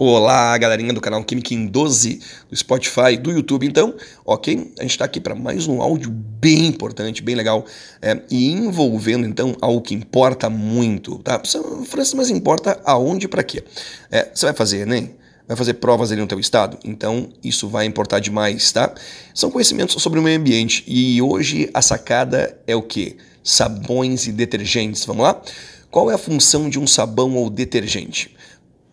Olá, galerinha do canal Química em 12 do Spotify, do YouTube. Então, ok? A gente está aqui para mais um áudio bem importante, bem legal é, e envolvendo então algo que importa muito, tá? Francis, mas importa aonde e para quê? É, você vai fazer Enem? Vai fazer provas ali no teu estado? Então, isso vai importar demais, tá? São conhecimentos sobre o meio ambiente e hoje a sacada é o que? Sabões e detergentes. Vamos lá? Qual é a função de um sabão ou detergente?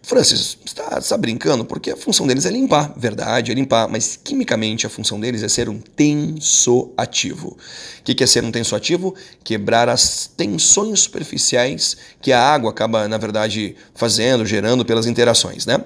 Francis, está tá brincando? Porque a função deles é limpar, verdade, é limpar, mas quimicamente a função deles é ser um tensoativo. O que é ser um tensoativo? Quebrar as tensões superficiais que a água acaba, na verdade, fazendo, gerando pelas interações, né?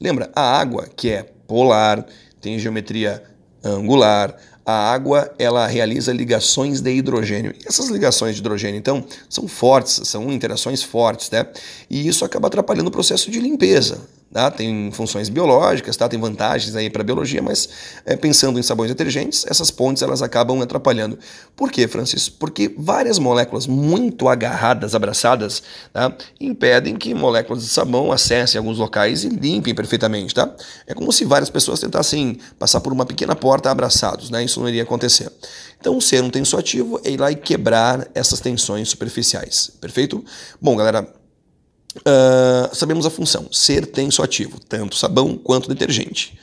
Lembra, a água, que é polar, tem geometria angular, a água ela realiza ligações de hidrogênio. E essas ligações de hidrogênio, então, são fortes, são interações fortes, né? E isso acaba atrapalhando o processo de limpeza. Tá? Tem funções biológicas, tá? tem vantagens aí para a biologia, mas é, pensando em sabões detergentes, essas pontes elas acabam atrapalhando. Por quê, Francis? Porque várias moléculas muito agarradas, abraçadas, tá? impedem que moléculas de sabão acessem alguns locais e limpem perfeitamente. Tá? É como se várias pessoas tentassem passar por uma pequena porta abraçados, né? isso não iria acontecer. Então, ser um tensoativo é ir lá e quebrar essas tensões superficiais. Perfeito? Bom, galera, Uh, sabemos a função, ser tensoativo, tanto sabão quanto detergente.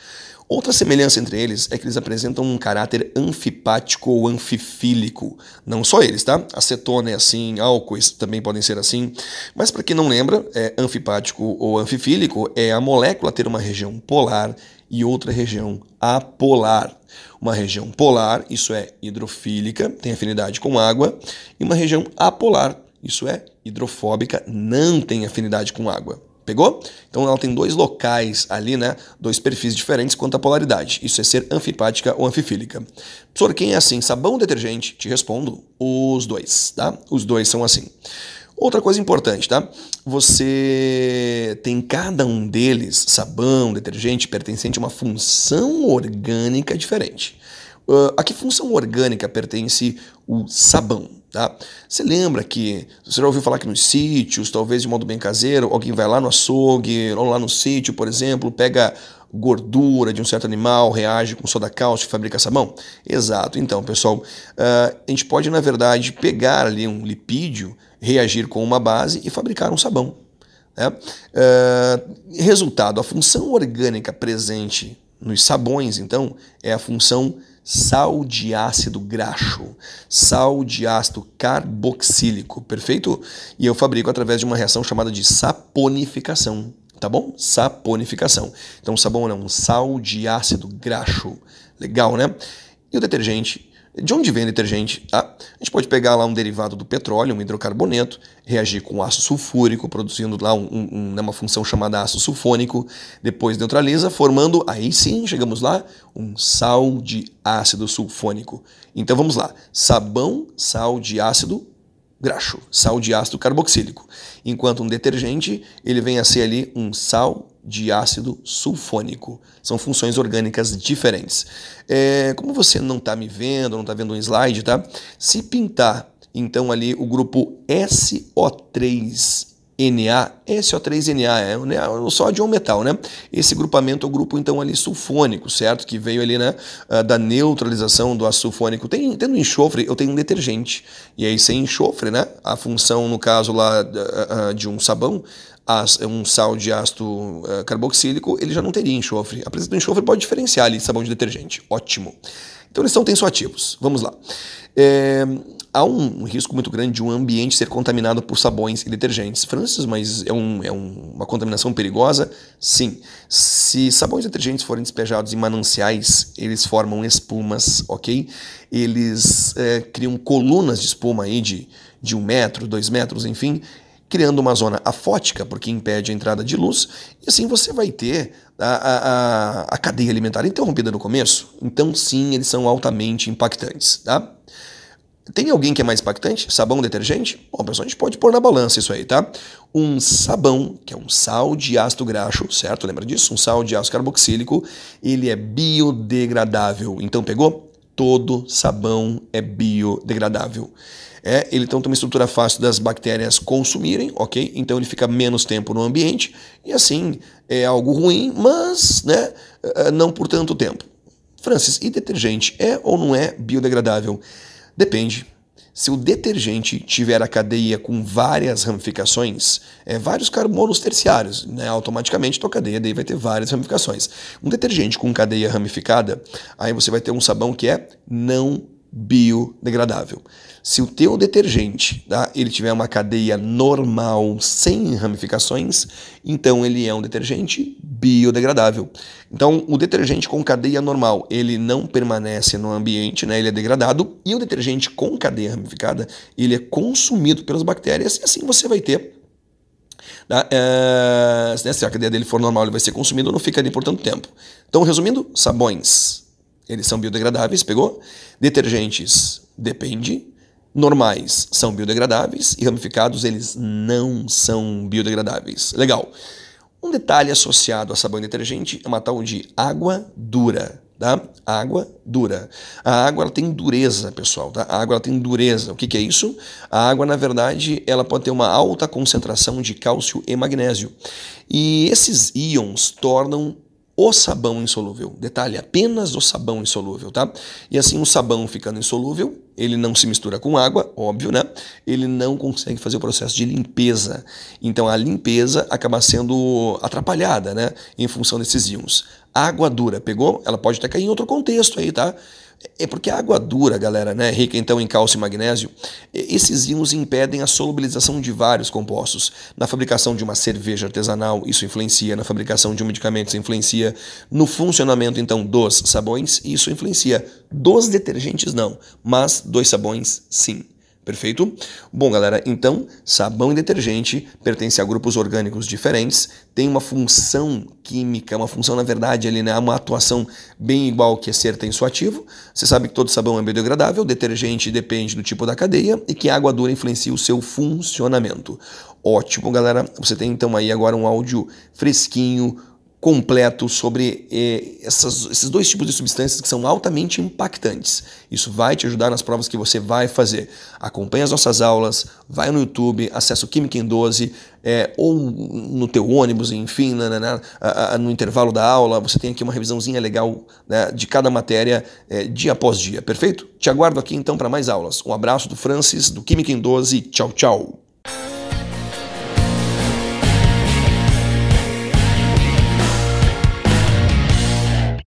Outra semelhança entre eles é que eles apresentam um caráter anfipático ou anfifílico. Não só eles, tá? Acetona é assim, álcoois também podem ser assim. Mas para quem não lembra, é anfipático ou anfifílico é a molécula ter uma região polar e outra região apolar. Uma região polar, isso é hidrofílica, tem afinidade com água, e uma região apolar, isso é hidrofóbica, não tem afinidade com água. Pegou? Então ela tem dois locais ali, né? Dois perfis diferentes quanto à polaridade. Isso é ser anfipática ou anfifílica. Professor, quem é assim? Sabão detergente? Te respondo, os dois, tá? Os dois são assim. Outra coisa importante, tá? Você tem cada um deles, sabão, detergente, pertencente a uma função orgânica diferente. Uh, a que função orgânica pertence o sabão? Tá? Você lembra que você já ouviu falar que nos sítios, talvez de modo bem caseiro, alguém vai lá no açougue, ou lá no sítio, por exemplo, pega gordura de um certo animal, reage com soda cáustica e fabrica sabão? Exato. Então, pessoal, uh, a gente pode, na verdade, pegar ali um lipídio, reagir com uma base e fabricar um sabão. Né? Uh, resultado, a função orgânica presente nos sabões, então, é a função sal de ácido graxo, sal de ácido carboxílico, perfeito? E eu fabrico através de uma reação chamada de saponificação, tá bom? Saponificação. Então sabão é um sal de ácido graxo, legal, né? E o detergente de onde vem detergente? Tá? A gente pode pegar lá um derivado do petróleo, um hidrocarboneto, reagir com ácido sulfúrico, produzindo lá um, um, né, uma função chamada ácido sulfônico, depois neutraliza, formando, aí sim, chegamos lá, um sal de ácido sulfônico. Então vamos lá, sabão, sal de ácido graxo, sal de ácido carboxílico. Enquanto um detergente, ele vem a ser ali um sal de ácido sulfônico. São funções orgânicas diferentes. É, como você não está me vendo, não está vendo um slide, tá? Se pintar, então, ali o grupo SO3 Na, SO3Na é o sódio é um metal, né? Esse grupamento é o grupo então ali sulfônico, certo? Que veio ali, né, ah, da neutralização do ácido sulfônico. Tem, tendo enxofre, eu tenho um detergente. E aí sem enxofre, né? A função no caso lá ah, ah, de um sabão, um sal de ácido carboxílico, ele já não teria enxofre. A presença do enxofre pode diferenciar ali sabão de detergente. Ótimo. Então eles são tensoativos. Vamos lá. É, há um risco muito grande de um ambiente ser contaminado por sabões e detergentes. Francis, mas é, um, é um, uma contaminação perigosa? Sim. Se sabões e detergentes forem despejados em mananciais, eles formam espumas, ok? Eles é, criam colunas de espuma aí de, de um metro, dois metros, enfim, criando uma zona afótica, porque impede a entrada de luz, e assim você vai ter a, a, a cadeia alimentar interrompida no começo. Então, sim, eles são altamente impactantes, tá? Tem alguém que é mais impactante? Sabão, detergente? Bom, pessoal, a gente pode pôr na balança isso aí, tá? Um sabão, que é um sal de ácido graxo, certo? Lembra disso? Um sal de ácido carboxílico, ele é biodegradável. Então, pegou? Todo sabão é biodegradável. É, ele então tem uma estrutura fácil das bactérias consumirem, ok? Então ele fica menos tempo no ambiente e assim é algo ruim, mas né, eh, não por tanto tempo. Francis, e detergente é ou não é biodegradável? Depende. Se o detergente tiver a cadeia com várias ramificações, é, vários carbonos terciários, né, automaticamente tua cadeia daí vai ter várias ramificações. Um detergente com cadeia ramificada, aí você vai ter um sabão que é não biodegradável. Se o teu detergente tá, ele tiver uma cadeia normal, sem ramificações, então ele é um detergente biodegradável. Então, o detergente com cadeia normal, ele não permanece no ambiente, né, ele é degradado, e o detergente com cadeia ramificada, ele é consumido pelas bactérias, e assim você vai ter Tá? É, se a cadeia dele for normal, ele vai ser consumido, não fica ali por tanto tempo. Então, resumindo, sabões eles são biodegradáveis, pegou? Detergentes, depende. Normais são biodegradáveis e ramificados eles não são biodegradáveis. Legal. Um detalhe associado a sabão e detergente é uma tal de água dura. Tá? Água dura. A água ela tem dureza, pessoal. Tá? A água ela tem dureza. O que, que é isso? A água, na verdade, ela pode ter uma alta concentração de cálcio e magnésio. E esses íons tornam o sabão insolúvel. Detalhe, apenas o sabão insolúvel, tá? E assim, o sabão ficando insolúvel, ele não se mistura com água, óbvio, né? Ele não consegue fazer o processo de limpeza. Então a limpeza acaba sendo atrapalhada, né? Em função desses íons. Água dura, pegou? Ela pode até cair em outro contexto aí, tá? É porque a água dura, galera, né, rica então em cálcio e magnésio, esses íons impedem a solubilização de vários compostos. Na fabricação de uma cerveja artesanal, isso influencia. Na fabricação de um medicamento, isso influencia. No funcionamento, então, dos sabões, isso influencia. Dos detergentes, não, mas dos sabões, sim. Perfeito? Bom, galera, então, sabão e detergente pertencem a grupos orgânicos diferentes, tem uma função química, uma função, na verdade, ali, né, uma atuação bem igual que a ser tensoativo. Você sabe que todo sabão é biodegradável, detergente depende do tipo da cadeia e que a água dura influencia o seu funcionamento. Ótimo, galera. Você tem então aí agora um áudio fresquinho, completo sobre eh, essas, esses dois tipos de substâncias que são altamente impactantes. Isso vai te ajudar nas provas que você vai fazer. Acompanhe as nossas aulas, vai no YouTube, acessa o Química em 12, eh, ou no teu ônibus, enfim, né, né, né, no intervalo da aula, você tem aqui uma revisãozinha legal né, de cada matéria eh, dia após dia, perfeito? Te aguardo aqui então para mais aulas. Um abraço do Francis, do Química em 12, tchau, tchau!